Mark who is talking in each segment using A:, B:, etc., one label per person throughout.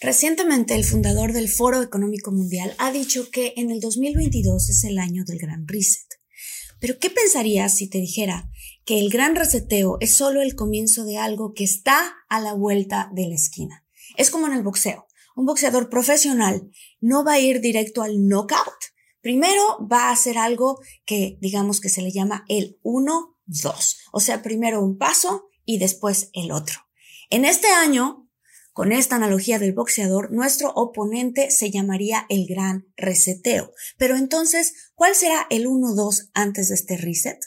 A: Recientemente, el fundador del Foro Económico Mundial ha dicho que en el 2022 es el año del Gran Reset. Pero, ¿qué pensarías si te dijera que el gran reseteo es solo el comienzo de algo que está a la vuelta de la esquina? Es como en el boxeo. Un boxeador profesional no va a ir directo al knockout. Primero va a hacer algo que digamos que se le llama el 1-2. O sea, primero un paso y después el otro. En este año, con esta analogía del boxeador, nuestro oponente se llamaría el gran reseteo. Pero entonces, ¿cuál será el 1-2 antes de este reset?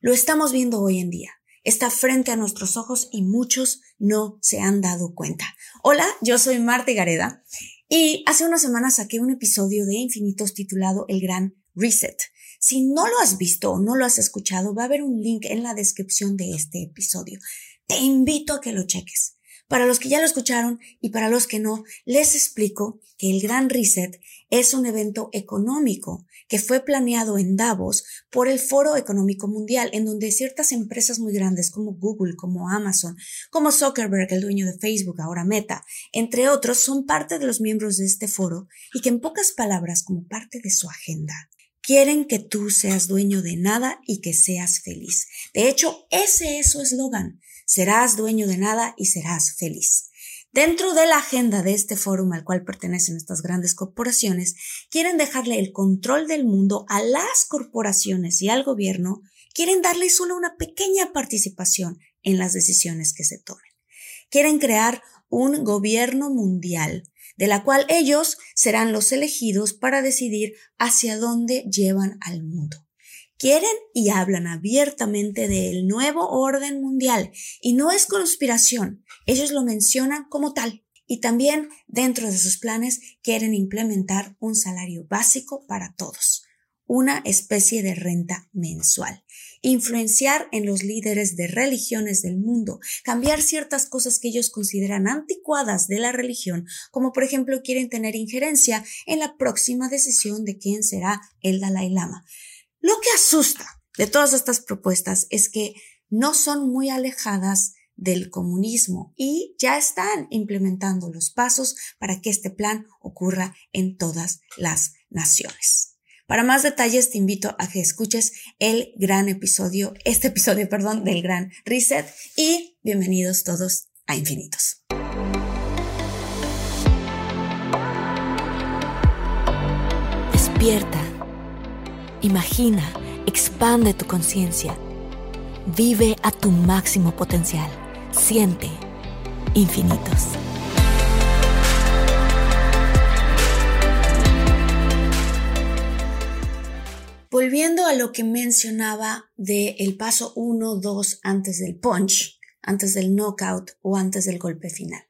A: Lo estamos viendo hoy en día. Está frente a nuestros ojos y muchos no se han dado cuenta. Hola, yo soy Marta Gareda y hace unas semanas saqué un episodio de Infinitos titulado El Gran Reset. Si no lo has visto o no lo has escuchado, va a haber un link en la descripción de este episodio. Te invito a que lo cheques. Para los que ya lo escucharon y para los que no, les explico que el Gran Reset es un evento económico que fue planeado en Davos por el Foro Económico Mundial, en donde ciertas empresas muy grandes como Google, como Amazon, como Zuckerberg, el dueño de Facebook, ahora Meta, entre otros, son parte de los miembros de este foro y que en pocas palabras, como parte de su agenda, quieren que tú seas dueño de nada y que seas feliz. De hecho, ese es su eslogan serás dueño de nada y serás feliz. Dentro de la agenda de este foro al cual pertenecen estas grandes corporaciones, quieren dejarle el control del mundo a las corporaciones y al gobierno, quieren darle solo una pequeña participación en las decisiones que se tomen. Quieren crear un gobierno mundial de la cual ellos serán los elegidos para decidir hacia dónde llevan al mundo. Quieren y hablan abiertamente del nuevo orden mundial y no es conspiración, ellos lo mencionan como tal. Y también dentro de sus planes quieren implementar un salario básico para todos, una especie de renta mensual, influenciar en los líderes de religiones del mundo, cambiar ciertas cosas que ellos consideran anticuadas de la religión, como por ejemplo quieren tener injerencia en la próxima decisión de quién será el Dalai Lama. Lo que asusta de todas estas propuestas es que no son muy alejadas del comunismo y ya están implementando los pasos para que este plan ocurra en todas las naciones. Para más detalles te invito a que escuches el gran episodio, este episodio, perdón, del gran reset y bienvenidos todos a Infinitos.
B: Despierta Imagina, expande tu conciencia. Vive a tu máximo potencial. Siente infinitos.
A: Volviendo a lo que mencionaba de el paso 1, 2 antes del punch, antes del knockout o antes del golpe final.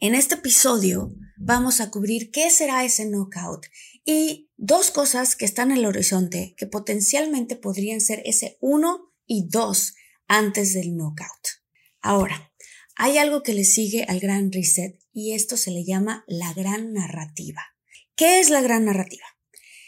A: En este episodio vamos a cubrir qué será ese knockout y dos cosas que están en el horizonte que potencialmente podrían ser ese uno y dos antes del knockout. Ahora, hay algo que le sigue al gran reset y esto se le llama la gran narrativa. ¿Qué es la gran narrativa?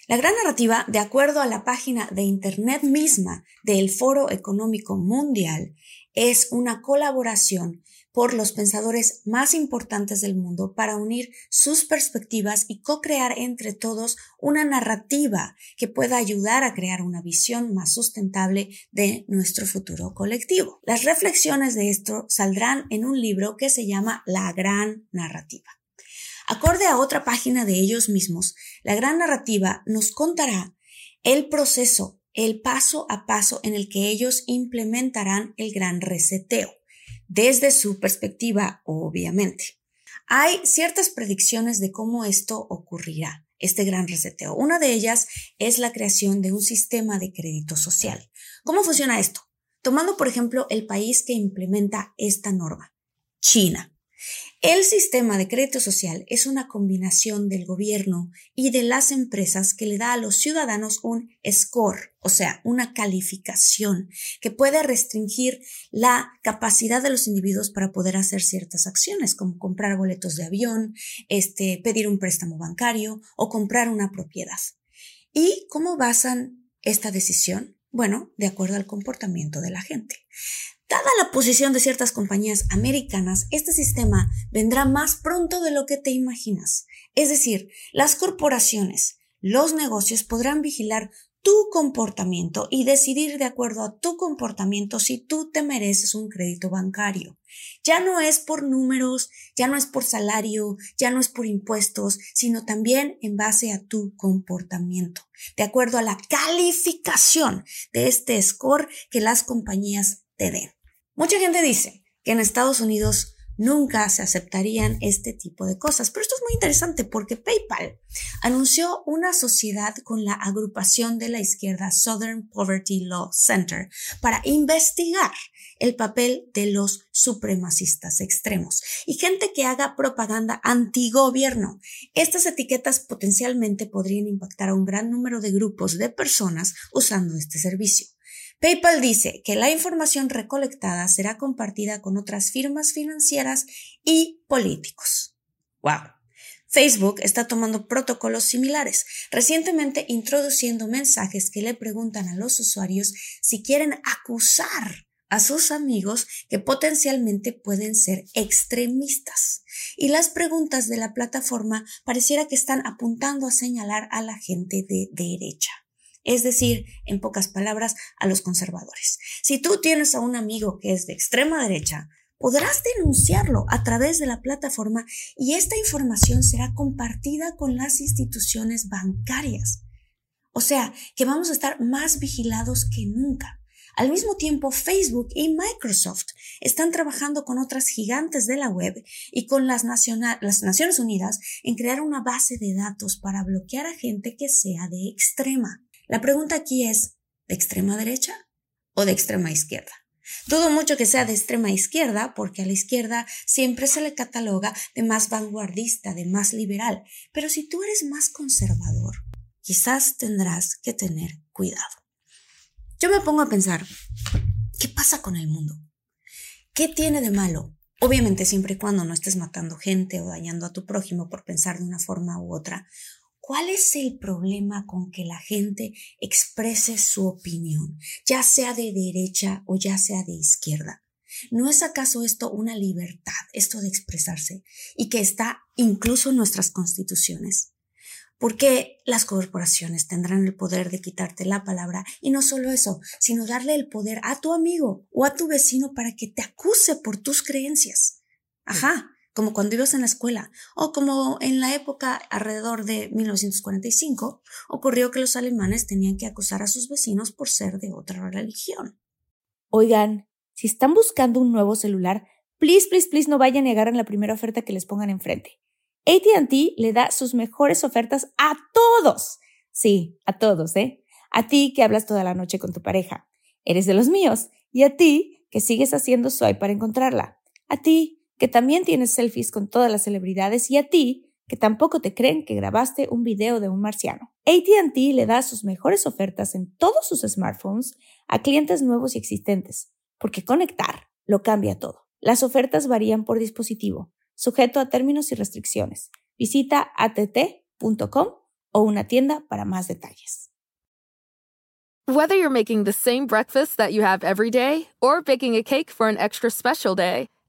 A: La gran narrativa, de acuerdo a la página de Internet misma del Foro Económico Mundial, es una colaboración por los pensadores más importantes del mundo para unir sus perspectivas y co-crear entre todos una narrativa que pueda ayudar a crear una visión más sustentable de nuestro futuro colectivo. Las reflexiones de esto saldrán en un libro que se llama La Gran Narrativa. Acorde a otra página de ellos mismos, la Gran Narrativa nos contará el proceso, el paso a paso en el que ellos implementarán el gran reseteo desde su perspectiva, obviamente. Hay ciertas predicciones de cómo esto ocurrirá, este gran reseteo. Una de ellas es la creación de un sistema de crédito social. ¿Cómo funciona esto? Tomando, por ejemplo, el país que implementa esta norma, China. El sistema de crédito social es una combinación del gobierno y de las empresas que le da a los ciudadanos un score, o sea, una calificación que puede restringir la capacidad de los individuos para poder hacer ciertas acciones, como comprar boletos de avión, este, pedir un préstamo bancario o comprar una propiedad. ¿Y cómo basan esta decisión? Bueno, de acuerdo al comportamiento de la gente. Dada la posición de ciertas compañías americanas, este sistema vendrá más pronto de lo que te imaginas. Es decir, las corporaciones, los negocios podrán vigilar tu comportamiento y decidir de acuerdo a tu comportamiento si tú te mereces un crédito bancario. Ya no es por números, ya no es por salario, ya no es por impuestos, sino también en base a tu comportamiento, de acuerdo a la calificación de este score que las compañías te den. Mucha gente dice que en Estados Unidos nunca se aceptarían este tipo de cosas, pero esto es muy interesante porque PayPal anunció una sociedad con la agrupación de la izquierda Southern Poverty Law Center para investigar el papel de los supremacistas extremos y gente que haga propaganda antigobierno. Estas etiquetas potencialmente podrían impactar a un gran número de grupos de personas usando este servicio. PayPal dice que la información recolectada será compartida con otras firmas financieras y políticos. ¡Wow! Facebook está tomando protocolos similares, recientemente introduciendo mensajes que le preguntan a los usuarios si quieren acusar a sus amigos que potencialmente pueden ser extremistas. Y las preguntas de la plataforma pareciera que están apuntando a señalar a la gente de derecha es decir, en pocas palabras, a los conservadores. Si tú tienes a un amigo que es de extrema derecha, podrás denunciarlo a través de la plataforma y esta información será compartida con las instituciones bancarias. O sea, que vamos a estar más vigilados que nunca. Al mismo tiempo, Facebook y Microsoft están trabajando con otras gigantes de la web y con las, las, Naciones Unidas en crear una base de datos para bloquear a gente que sea de extrema. La pregunta aquí es, ¿de extrema derecha o de extrema izquierda? Dudo mucho que sea de extrema izquierda, porque a la izquierda siempre se le cataloga de más vanguardista, de más liberal. Pero si tú eres más conservador, quizás tendrás que tener cuidado. Yo me pongo a pensar, ¿qué pasa con el mundo? ¿Qué tiene de malo? Obviamente siempre y cuando no estés matando gente o dañando a tu prójimo por pensar de una forma u otra, ¿Cuál es el problema con que la gente exprese su opinión, ya sea de derecha o ya sea de izquierda? ¿No es acaso esto una libertad, esto de expresarse, y que está incluso en nuestras constituciones? Porque las corporaciones tendrán el poder de quitarte la palabra y no solo eso, sino darle el poder a tu amigo o a tu vecino para que te acuse por tus creencias. Ajá, como cuando ibas en la escuela, o como en la época alrededor de 1945, ocurrió que los alemanes tenían que acusar a sus vecinos por ser de otra religión.
C: Oigan, si están buscando un nuevo celular, please, please, please no vayan a negar en la primera oferta que les pongan enfrente. ATT le da sus mejores ofertas a todos. Sí, a todos, ¿eh? A ti que hablas toda la noche con tu pareja. Eres de los míos. Y a ti que sigues haciendo swipe para encontrarla. A ti que también tienes selfies con todas las celebridades y a ti, que tampoco te creen que grabaste un video de un marciano. ATT le da sus mejores ofertas en todos sus smartphones a clientes nuevos y existentes, porque conectar lo cambia todo. Las ofertas varían por dispositivo, sujeto a términos y restricciones. Visita att.com o una tienda para más detalles.
D: Whether you're making the same breakfast that you have every day or baking a cake for an extra special day,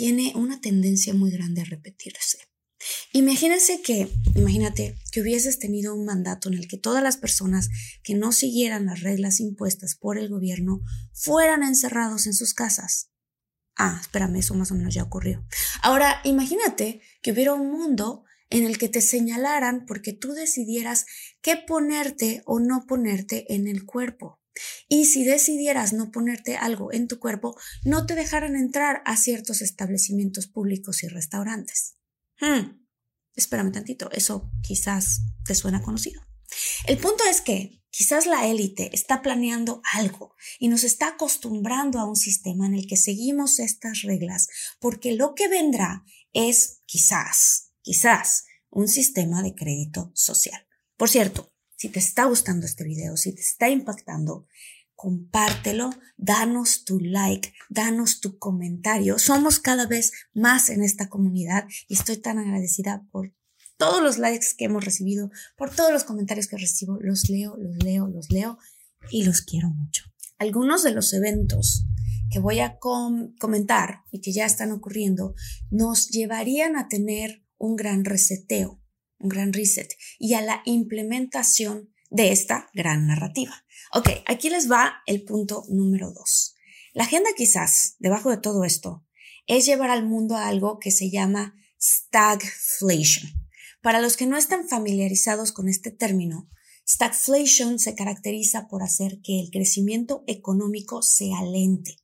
A: tiene una tendencia muy grande a repetirse. Imagínense que, imagínate que hubieses tenido un mandato en el que todas las personas que no siguieran las reglas impuestas por el gobierno fueran encerrados en sus casas. Ah, espérame, eso más o menos ya ocurrió. Ahora, imagínate que hubiera un mundo en el que te señalaran porque tú decidieras qué ponerte o no ponerte en el cuerpo. Y si decidieras no ponerte algo en tu cuerpo, no te dejaran entrar a ciertos establecimientos públicos y restaurantes. Hmm, espérame tantito, eso quizás te suena conocido. El punto es que quizás la élite está planeando algo y nos está acostumbrando a un sistema en el que seguimos estas reglas porque lo que vendrá es quizás, quizás, un sistema de crédito social. Por cierto, si te está gustando este video, si te está impactando, compártelo, danos tu like, danos tu comentario. Somos cada vez más en esta comunidad y estoy tan agradecida por todos los likes que hemos recibido, por todos los comentarios que recibo. Los leo, los leo, los leo y los quiero mucho. Algunos de los eventos que voy a comentar y que ya están ocurriendo nos llevarían a tener un gran reseteo un gran reset y a la implementación de esta gran narrativa. Ok, aquí les va el punto número dos. La agenda quizás, debajo de todo esto, es llevar al mundo a algo que se llama stagflation. Para los que no están familiarizados con este término, stagflation se caracteriza por hacer que el crecimiento económico sea lente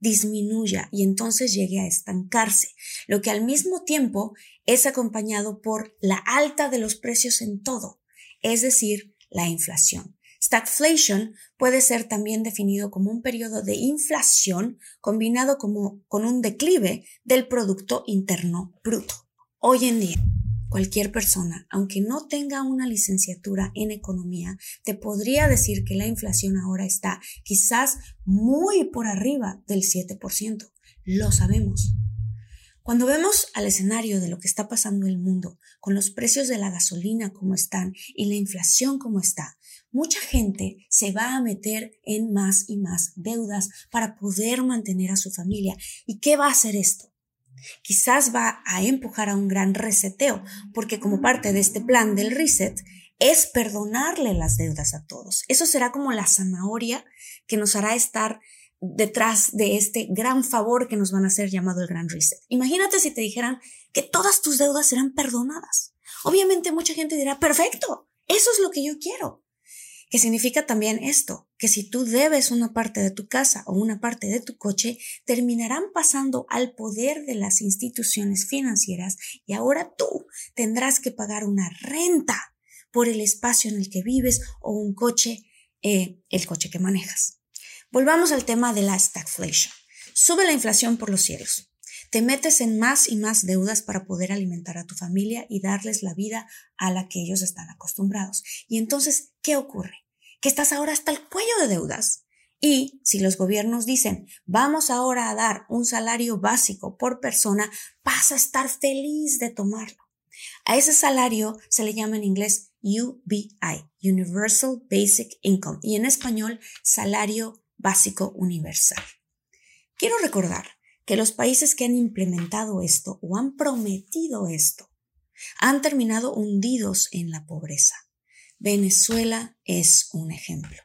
A: disminuya y entonces llegue a estancarse, lo que al mismo tiempo es acompañado por la alta de los precios en todo, es decir, la inflación. Stagflation puede ser también definido como un periodo de inflación combinado como, con un declive del Producto Interno Bruto. Hoy en día, Cualquier persona, aunque no tenga una licenciatura en economía, te podría decir que la inflación ahora está quizás muy por arriba del 7%. Lo sabemos. Cuando vemos al escenario de lo que está pasando en el mundo, con los precios de la gasolina como están y la inflación como está, mucha gente se va a meter en más y más deudas para poder mantener a su familia. ¿Y qué va a hacer esto? Quizás va a empujar a un gran reseteo, porque como parte de este plan del reset es perdonarle las deudas a todos. Eso será como la zanahoria que nos hará estar detrás de este gran favor que nos van a hacer llamado el gran reset. Imagínate si te dijeran que todas tus deudas serán perdonadas. Obviamente mucha gente dirá, perfecto, eso es lo que yo quiero que significa también esto, que si tú debes una parte de tu casa o una parte de tu coche, terminarán pasando al poder de las instituciones financieras y ahora tú tendrás que pagar una renta por el espacio en el que vives o un coche, eh, el coche que manejas. Volvamos al tema de la stagflation. Sube la inflación por los cielos. Te metes en más y más deudas para poder alimentar a tu familia y darles la vida a la que ellos están acostumbrados. Y entonces, ¿qué ocurre? Que estás ahora hasta el cuello de deudas. Y si los gobiernos dicen, vamos ahora a dar un salario básico por persona, vas a estar feliz de tomarlo. A ese salario se le llama en inglés UBI, Universal Basic Income, y en español, salario básico universal. Quiero recordar que los países que han implementado esto o han prometido esto han terminado hundidos en la pobreza. Venezuela es un ejemplo.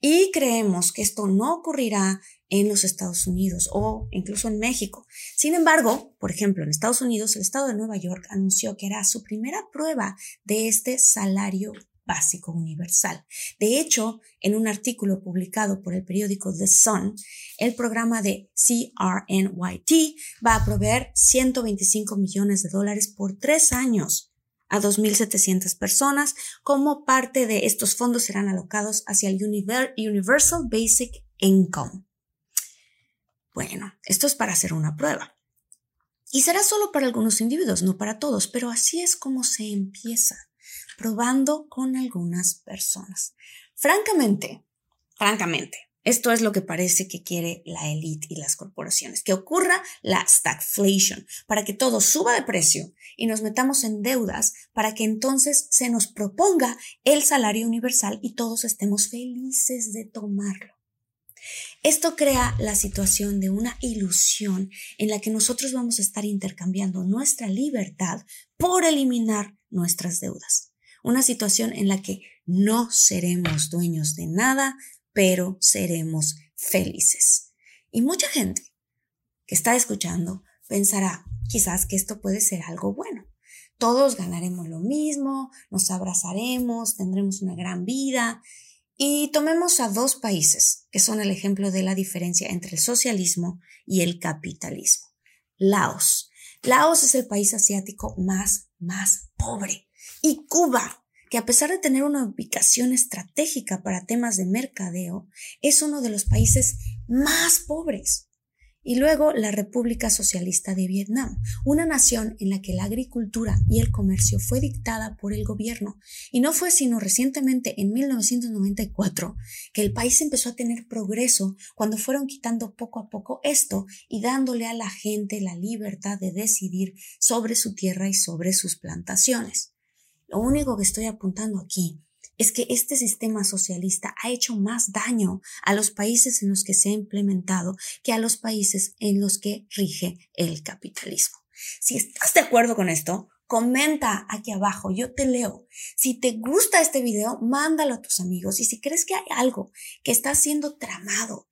A: Y creemos que esto no ocurrirá en los Estados Unidos o incluso en México. Sin embargo, por ejemplo, en Estados Unidos, el estado de Nueva York anunció que hará su primera prueba de este salario básico universal. De hecho, en un artículo publicado por el periódico The Sun, el programa de CRNYT va a proveer 125 millones de dólares por tres años a 2.700 personas. Como parte de estos fondos serán alocados hacia el Universal Basic Income. Bueno, esto es para hacer una prueba. Y será solo para algunos individuos, no para todos, pero así es como se empieza, probando con algunas personas. Francamente, francamente, esto es lo que parece que quiere la élite y las corporaciones, que ocurra la stagflation, para que todo suba de precio y nos metamos en deudas para que entonces se nos proponga el salario universal y todos estemos felices de tomarlo. Esto crea la situación de una ilusión en la que nosotros vamos a estar intercambiando nuestra libertad por eliminar nuestras deudas. Una situación en la que no seremos dueños de nada, pero seremos felices. Y mucha gente que está escuchando pensará quizás que esto puede ser algo bueno. Todos ganaremos lo mismo, nos abrazaremos, tendremos una gran vida. Y tomemos a dos países que son el ejemplo de la diferencia entre el socialismo y el capitalismo. Laos. Laos es el país asiático más, más pobre. Y Cuba que a pesar de tener una ubicación estratégica para temas de mercadeo, es uno de los países más pobres. Y luego la República Socialista de Vietnam, una nación en la que la agricultura y el comercio fue dictada por el gobierno. Y no fue sino recientemente, en 1994, que el país empezó a tener progreso cuando fueron quitando poco a poco esto y dándole a la gente la libertad de decidir sobre su tierra y sobre sus plantaciones. Lo único que estoy apuntando aquí es que este sistema socialista ha hecho más daño a los países en los que se ha implementado que a los países en los que rige el capitalismo. Si estás de acuerdo con esto, comenta aquí abajo, yo te leo. Si te gusta este video, mándalo a tus amigos y si crees que hay algo que está siendo tramado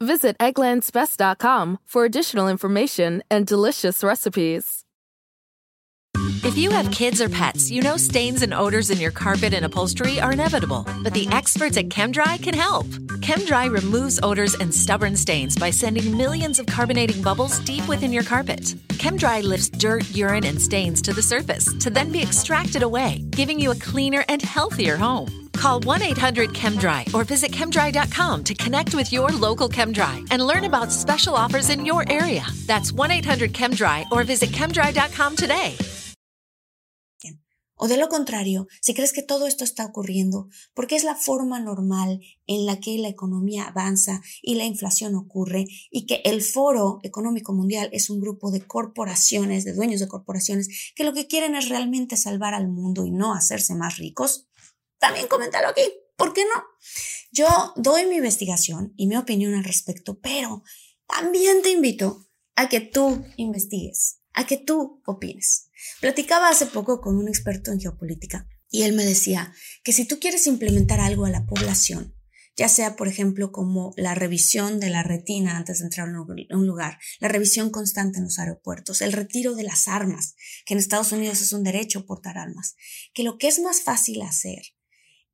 D: Visit egglandsbest.com for additional information and delicious recipes.
E: If you have kids or pets, you know stains and odors in your carpet and upholstery are inevitable, but the experts at ChemDry can help. ChemDry removes odors and stubborn stains by sending millions of carbonating bubbles deep within your carpet. ChemDry lifts dirt, urine, and stains to the surface to then be extracted away, giving you a cleaner and healthier home. Call 1 800 ChemDry or visit chemdry.com to connect with your local ChemDry and learn about special offers in your area. That's 1 800 ChemDry or visit chemdry.com today.
A: O de lo contrario, si crees que todo esto está ocurriendo porque es la forma normal en la que la economía avanza y la inflación ocurre y que el Foro Económico Mundial es un grupo de corporaciones, de dueños de corporaciones, que lo que quieren es realmente salvar al mundo y no hacerse más ricos, también coméntalo aquí, ¿por qué no? Yo doy mi investigación y mi opinión al respecto, pero también te invito a que tú investigues, a que tú opines. Platicaba hace poco con un experto en geopolítica y él me decía que si tú quieres implementar algo a la población, ya sea, por ejemplo, como la revisión de la retina antes de entrar a un lugar, la revisión constante en los aeropuertos, el retiro de las armas, que en Estados Unidos es un derecho portar armas, que lo que es más fácil hacer,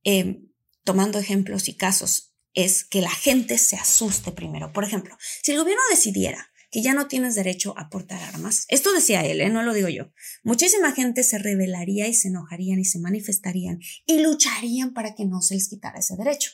A: em, tomando ejemplos y casos, es que la gente se asuste primero. Por ejemplo, si el gobierno decidiera que ya no tienes derecho a portar armas. Esto decía él, ¿eh? no lo digo yo. Muchísima gente se rebelaría y se enojarían y se manifestarían y lucharían para que no se les quitara ese derecho.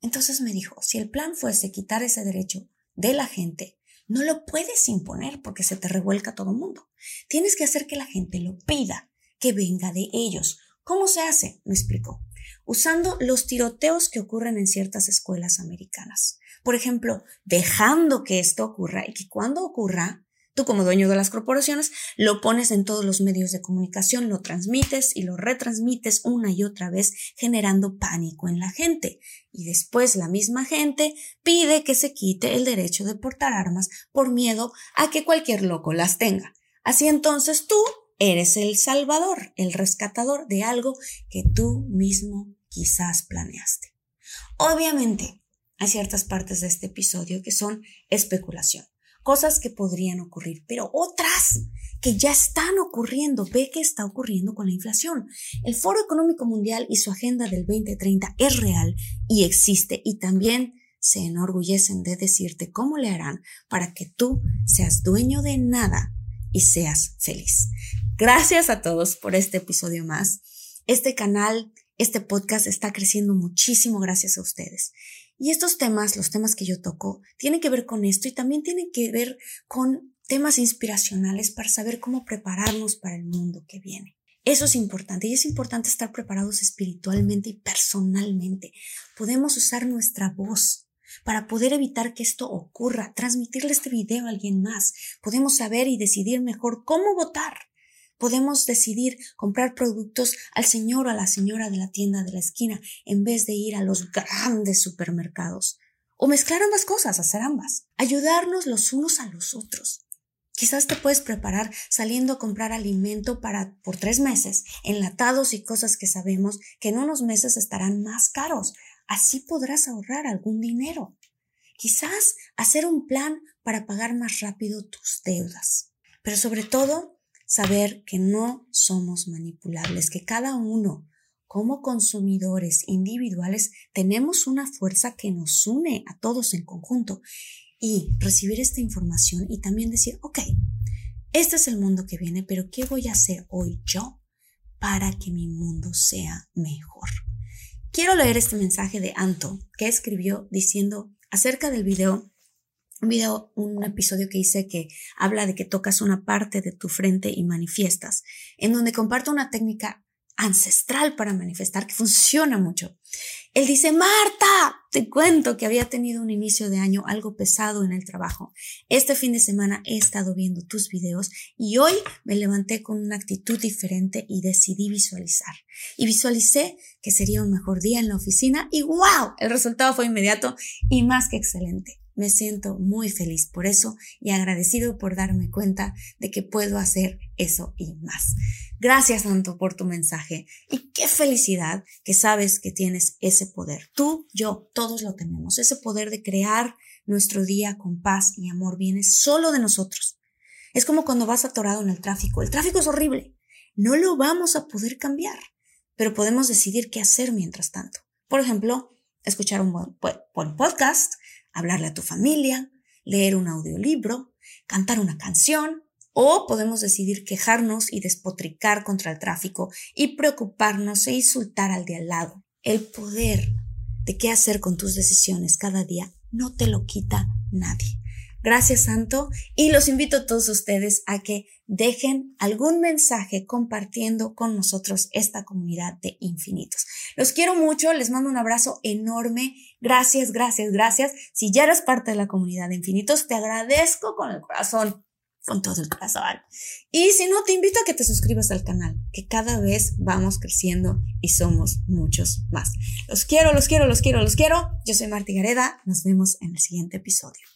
A: Entonces me dijo, si el plan fuese quitar ese derecho de la gente, no lo puedes imponer porque se te revuelca todo el mundo. Tienes que hacer que la gente lo pida, que venga de ellos. ¿Cómo se hace? Me explicó. Usando los tiroteos que ocurren en ciertas escuelas americanas por ejemplo, dejando que esto ocurra y que cuando ocurra, tú como dueño de las corporaciones, lo pones en todos los medios de comunicación, lo transmites y lo retransmites una y otra vez, generando pánico en la gente. Y después la misma gente pide que se quite el derecho de portar armas por miedo a que cualquier loco las tenga. Así entonces tú eres el salvador, el rescatador de algo que tú mismo quizás planeaste. Obviamente, hay ciertas partes de este episodio que son especulación. cosas que podrían ocurrir, pero otras que ya están ocurriendo. Ve qué está ocurriendo con la inflación. El Foro Económico Mundial y su agenda del 2030 es real y existe y también se enorgullecen de decirte cómo le harán para que tú seas dueño de nada y seas feliz. Gracias a todos por este episodio más. Este canal, este podcast está creciendo muchísimo gracias a ustedes. Y estos temas, los temas que yo toco, tienen que ver con esto y también tienen que ver con temas inspiracionales para saber cómo prepararnos para el mundo que viene. Eso es importante y es importante estar preparados espiritualmente y personalmente. Podemos usar nuestra voz para poder evitar que esto ocurra, transmitirle este video a alguien más. Podemos saber y decidir mejor cómo votar. Podemos decidir comprar productos al señor o a la señora de la tienda de la esquina en vez de ir a los grandes supermercados. O mezclar ambas cosas, hacer ambas. Ayudarnos los unos a los otros. Quizás te puedes preparar saliendo a comprar alimento para por tres meses, enlatados y cosas que sabemos que en unos meses estarán más caros. Así podrás ahorrar algún dinero. Quizás hacer un plan para pagar más rápido tus deudas. Pero sobre todo, saber que no somos manipulables, que cada uno, como consumidores individuales, tenemos una fuerza que nos une a todos en conjunto y recibir esta información y también decir, ok, este es el mundo que viene, pero ¿qué voy a hacer hoy yo para que mi mundo sea mejor? Quiero leer este mensaje de Anto que escribió diciendo acerca del video, un video, un episodio que hice que habla de que tocas una parte de tu frente y manifiestas, en donde comparto una técnica ancestral para manifestar que funciona mucho. Él dice, Marta, te cuento que había tenido un inicio de año algo pesado en el trabajo. Este fin de semana he estado viendo tus videos y hoy me levanté con una actitud diferente y decidí visualizar. Y visualicé que sería un mejor día en la oficina y wow, el resultado fue inmediato y más que excelente. Me siento muy feliz por eso y agradecido por darme cuenta de que puedo hacer eso y más. Gracias, Santo, por tu mensaje. Y qué felicidad que sabes que tienes ese poder. Tú, yo, todos lo tenemos. Ese poder de crear nuestro día con paz y amor viene solo de nosotros. Es como cuando vas atorado en el tráfico. El tráfico es horrible. No lo vamos a poder cambiar, pero podemos decidir qué hacer mientras tanto. Por ejemplo, escuchar un buen podcast, hablarle a tu familia, leer un audiolibro, cantar una canción, o podemos decidir quejarnos y despotricar contra el tráfico y preocuparnos e insultar al de al lado. El poder de qué hacer con tus decisiones cada día no te lo quita nadie. Gracias, Santo. Y los invito a todos ustedes a que dejen algún mensaje compartiendo con nosotros esta comunidad de infinitos. Los quiero mucho, les mando un abrazo enorme. Gracias, gracias, gracias. Si ya eres parte de la comunidad de infinitos, te agradezco con el corazón con todo el corazón. Y si no, te invito a que te suscribas al canal, que cada vez vamos creciendo y somos muchos más. Los quiero, los quiero, los quiero, los quiero. Yo soy Marti Gareda. Nos vemos en el siguiente episodio.